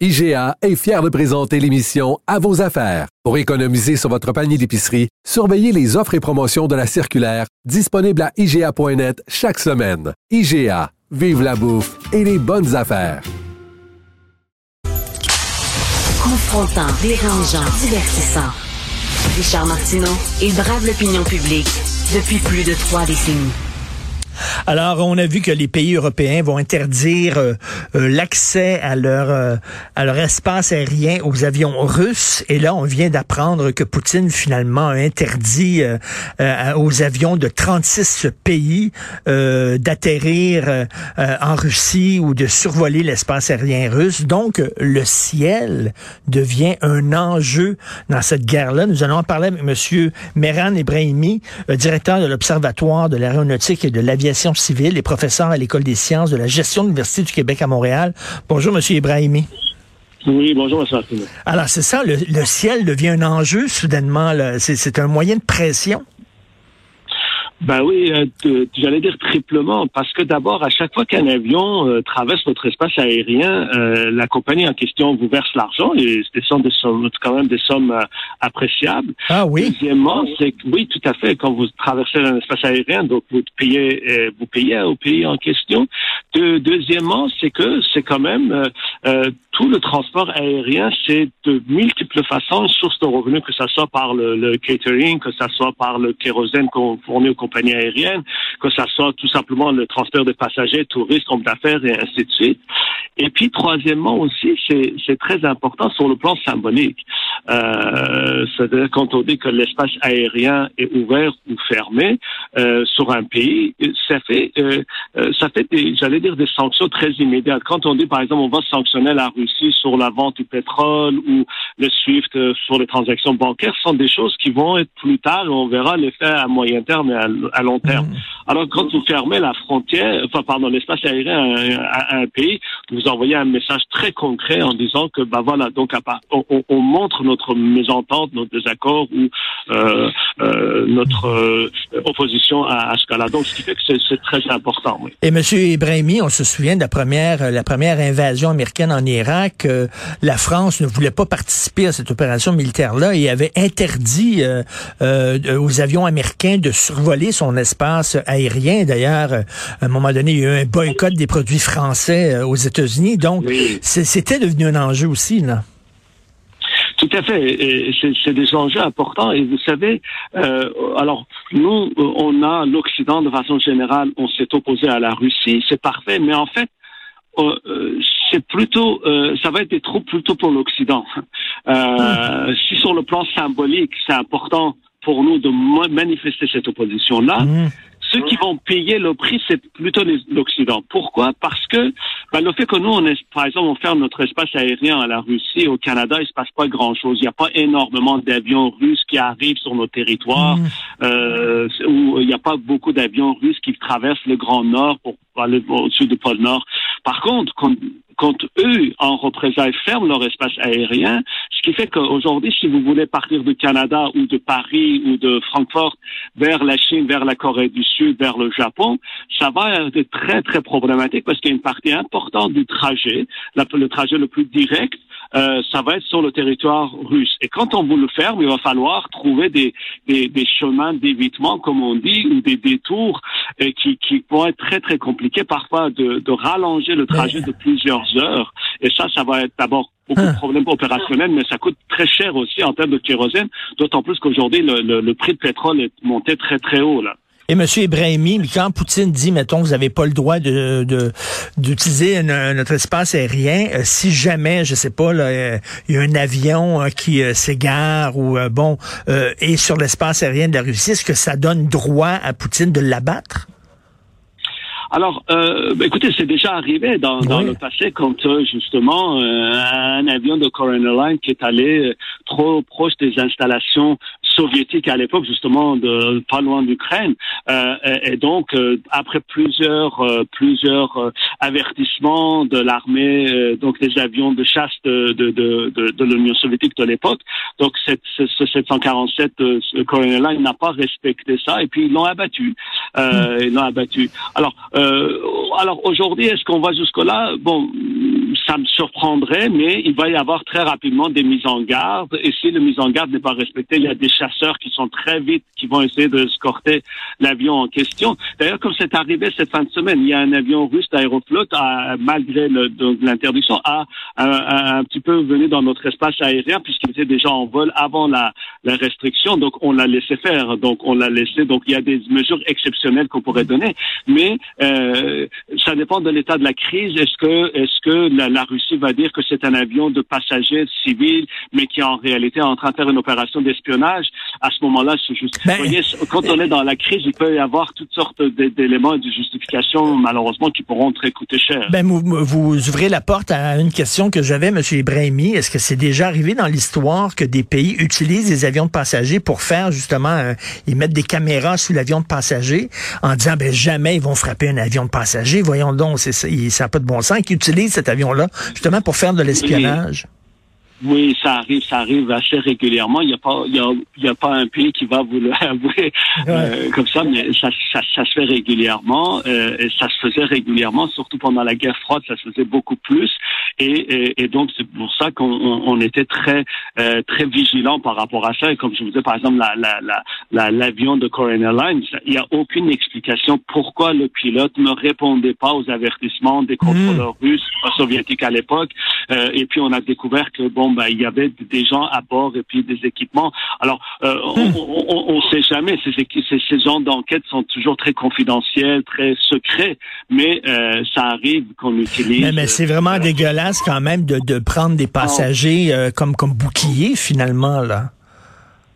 IGA est fier de présenter l'émission À vos affaires. Pour économiser sur votre panier d'épicerie, surveillez les offres et promotions de la circulaire disponible à IGA.net chaque semaine. IGA, vive la bouffe et les bonnes affaires. Confrontant, dérangeant, divertissant. Richard Martineau, il brave l'opinion publique depuis plus de trois décennies. Alors, on a vu que les pays européens vont interdire euh, euh, l'accès à leur euh, à leur espace aérien aux avions russes. Et là, on vient d'apprendre que Poutine finalement a interdit aux avions de 36 pays d'atterrir en Russie ou de survoler l'espace aérien russe. Donc, le ciel devient un enjeu dans cette guerre-là. Nous allons en parler avec Monsieur Mehran Ebrahimi, directeur de l'Observatoire de l'aéronautique et de l'aviation civile et professeur à l'École des sciences de la gestion de l'Université du Québec à Montréal. Bonjour, Monsieur Ibrahimi. Oui, bonjour, M. Martineau. Alors, c'est ça, le, ciel devient un enjeu soudainement. C'est un moyen de pression. Ben oui, euh, j'allais dire triplement, parce que d'abord, à chaque fois qu'un avion euh, traverse notre espace aérien, euh, la compagnie en question vous verse l'argent et ce sont des sommes, quand même des sommes appréciables. Ah oui. Deuxièmement, c'est que oui, tout à fait, quand vous traversez un espace aérien, donc vous payez, vous payez au pays en question. De, deuxièmement, c'est que c'est quand même tout le transport aérien, c'est de multiples façons une source de revenus, que ce soit par le, catering, que ce soit par le kérosène qu'on fournit aux compagnies aériennes, que ce soit tout simplement le transport de passagers, touristes, hommes d'affaires et ainsi de suite. Et puis, troisièmement aussi, c'est très important sur le plan symbolique. Euh, C'est-à-dire quand on dit que l'espace aérien est ouvert ou fermé euh, sur un pays, ça fait, euh, euh ça fait, j'allais dire, des sanctions très immédiates. Quand on dit, par exemple, on va sanctionner la Russie sur la vente du pétrole ou le SWIFT euh, sur les transactions bancaires, sont des choses qui vont être plus tard. On verra l'effet à moyen terme et à, long terme. Mmh. Alors, quand vous fermez la frontière, enfin, pardon, l'espace aérien à, un pays, vous envoyez un message très concret en disant que, bah voilà, donc on, on montre notre mésentente, notre désaccord ou euh, euh, notre euh, opposition à, ce cas-là. Donc, ce qui fait que c'est très important. Oui. Et Monsieur Ibrahimi, on se souvient de la première, la première invasion américaine en Irak. la France ne voulait pas participer à cette opération militaire-là et avait interdit aux avions américains de survoler son espace aérien. D'ailleurs, à un moment donné, il y a eu un boycott des produits français aux États-Unis. Donc, c'était devenu un enjeu aussi, là. Tout à fait. C'est des enjeux importants. Et vous savez, euh, alors nous, on a l'Occident de façon générale, on s'est opposé à la Russie, c'est parfait. Mais en fait, euh, euh, c'est plutôt, ça va être des troupes plutôt pour l'Occident. Mmh. Si sur le plan symbolique, c'est important pour nous de manifester cette opposition-là. Mmh. Ceux qui vont payer le prix, c'est plutôt l'Occident. Pourquoi? Parce que ben, le fait que nous, on est, par exemple, on ferme notre espace aérien à la Russie, au Canada, il se passe pas grand-chose. Il n'y a pas énormément d'avions russes qui arrivent sur nos territoires, mmh. euh, où il n'y a pas beaucoup d'avions russes qui traversent le Grand Nord pour aller au-dessus du pôle Nord. Par contre, quand, eux, en représailles, ferment leur espace aérien, ce qui fait qu'aujourd'hui, si vous voulez partir du Canada ou de Paris ou de Francfort vers la Chine, vers la Corée du Sud, vers le Japon, ça va être très, très problématique parce qu'il y a une partie importante du trajet, le trajet le plus direct, euh, ça va être sur le territoire russe. Et quand on vous le ferme, il va falloir trouver des, des, des chemins d'évitement, comme on dit, ou des détours qui, qui vont être très, très compliqués, parfois de, de rallonger le trajet de plusieurs heures. Et ça, ça va être d'abord beaucoup de hein. problèmes opérationnels, mais ça coûte très cher aussi en termes de kérosène, d'autant plus qu'aujourd'hui, le, le, le prix de pétrole est monté très, très haut. là. Et M. Ibrahimi, quand Poutine dit, mettons, vous n'avez pas le droit d'utiliser notre espace aérien, euh, si jamais, je sais pas, euh, il y a un avion euh, qui s'égare ou bon est sur l'espace aérien de la Russie, est-ce que ça donne droit à Poutine de l'abattre? Alors, euh, ben, écoutez, c'est déjà arrivé dans, dans le passé quand euh, justement euh, un avion de Coroner Line qui est allé euh, trop proche des installations soviétiques à l'époque, justement, de pas loin d'Ukraine. Euh, et, donc, euh, après plusieurs plusieurs avertissements de l'armée, donc des avions de chasse de de, de, de, l'Union soviétique de l'époque, donc cette, ce, 747 Coroner Line n'a pas respecté ça et puis ils l'ont abattu. ils l'ont abattu. Alors, alors aujourd'hui, est-ce qu'on va jusque-là? Bon, ça me surprendrait, mais il va y avoir très rapidement des mises en garde. Et si le mise en garde n'est pas respecté, il y a des chasseurs qui sont très vite, qui vont essayer de escorter l'avion en question. D'ailleurs, comme c'est arrivé cette fin de semaine, il y a un avion russe d'Aéroflot, malgré l'interdiction, a, un petit peu venu dans notre espace aérien puisqu'il était déjà en vol avant la, la restriction. Donc, on l'a laissé faire. Donc, on l'a laissé. Donc, il y a des mesures exceptionnelles qu'on pourrait donner. Mais euh, ça dépend de l'état de la crise. Est-ce que, est-ce que la, la Russie va dire que c'est un avion de passagers civils, mais qui est en réalité en train de faire une opération d'espionnage, à ce moment-là, c'est juste. Ben, voyez, quand on est dans la crise, il peut y avoir toutes sortes d'éléments de justification, malheureusement, qui pourront très coûter cher. Ben, vous, vous ouvrez la porte à une question que j'avais, M. Ibrahimi. Est-ce que c'est déjà arrivé dans l'histoire que des pays utilisent des avions de passagers pour faire justement, euh, ils mettent des caméras sous l'avion de passagers en disant, ben jamais ils vont frapper un avion de passagers. Voyons donc, c'est ça, n'a pas de bon sens. Qui utilisent cet avion-là justement pour faire de l'espionnage? Oui, ça arrive, ça arrive assez régulièrement. Il n'y a pas, il y a, il y a pas un pays qui va vous l'avouer euh, comme ça, mais ça, ça, ça se fait régulièrement. Euh, et ça se faisait régulièrement, surtout pendant la guerre froide, ça se faisait beaucoup plus. Et, et, et donc c'est pour ça qu'on on était très euh, très vigilant par rapport à ça. Et comme je vous disais, par exemple, la, la, la, l'avion de Korean Airlines, il n'y a aucune explication pourquoi le pilote ne répondait pas aux avertissements des contrôleurs mmh. russes, soviétiques à l'époque. Euh, et puis on a découvert que bon ben, il y avait des gens à bord et puis des équipements. Alors, euh, on ne sait jamais. Ces, ces, ces genres d'enquête sont toujours très confidentiels, très secrets, mais euh, ça arrive qu'on utilise. Mais, c'est vraiment euh, quand même de, de prendre des passagers comme comme boucliers finalement là.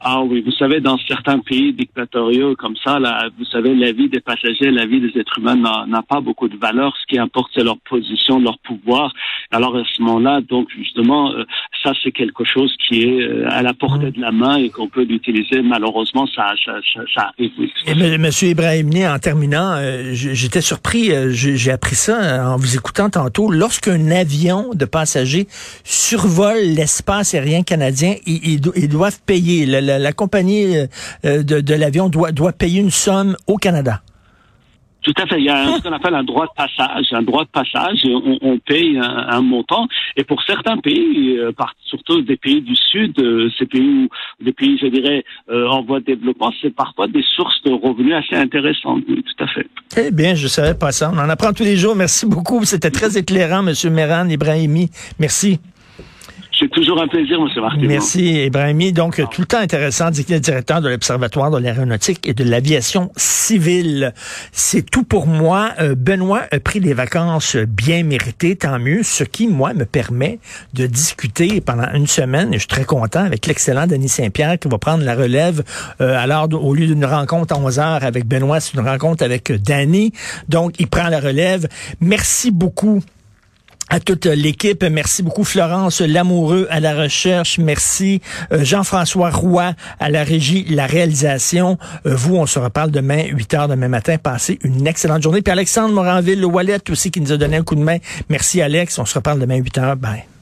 Ah oui, vous savez, dans certains pays dictatoriaux comme ça, là, vous savez, la vie des passagers, la vie des êtres humains n'a pas beaucoup de valeur. Ce qui importe, c'est leur position, leur pouvoir. Alors à ce moment-là, donc justement, euh, ça c'est quelque chose qui est euh, à la portée de la main et qu'on peut l'utiliser. Malheureusement, ça, ça, ça, arrive. Oui. Et Monsieur Ibrahimni, en terminant, euh, j'étais surpris, j'ai appris ça en vous écoutant tantôt. Lorsqu'un avion de passagers survole l'espace aérien canadien, ils, ils doivent payer. Le, la, compagnie euh, de, l'avion doit, doit payer une somme au Canada. Tout à fait. Il y a ce qu'on appelle un droit de passage. Un droit de passage, on, paye un, montant. Et pour certains pays, euh, surtout des pays du Sud, euh, ces pays des pays, je dirais, en voie de développement, c'est parfois des sources de revenus assez intéressantes. Oui, tout à fait. Eh bien, je savais pas ça. On en apprend tous les jours. Merci beaucoup. C'était très éclairant, M. Meran Ibrahimi. Merci. Toujours un plaisir, M. Martin. Merci, Ibrahimi. Donc, tout le temps intéressant, directeur de l'Observatoire de l'aéronautique et de l'aviation civile. C'est tout pour moi. Euh, Benoît a pris des vacances bien méritées, tant mieux, ce qui, moi, me permet de discuter pendant une semaine, et je suis très content, avec l'excellent Denis Saint-Pierre qui va prendre la relève. Euh, alors, au lieu d'une rencontre à 11 heures avec Benoît, c'est une rencontre avec Danny. Donc, il prend la relève. Merci beaucoup à toute l'équipe. Merci beaucoup Florence Lamoureux à la recherche. Merci euh, Jean-François Roy à la régie, la réalisation. Euh, vous, on se reparle demain, 8 heures demain matin. Passez une excellente journée. Puis Alexandre Moranville, le Wallet aussi qui nous a donné un coup de main. Merci Alex. On se reparle demain, 8 heures. Bye.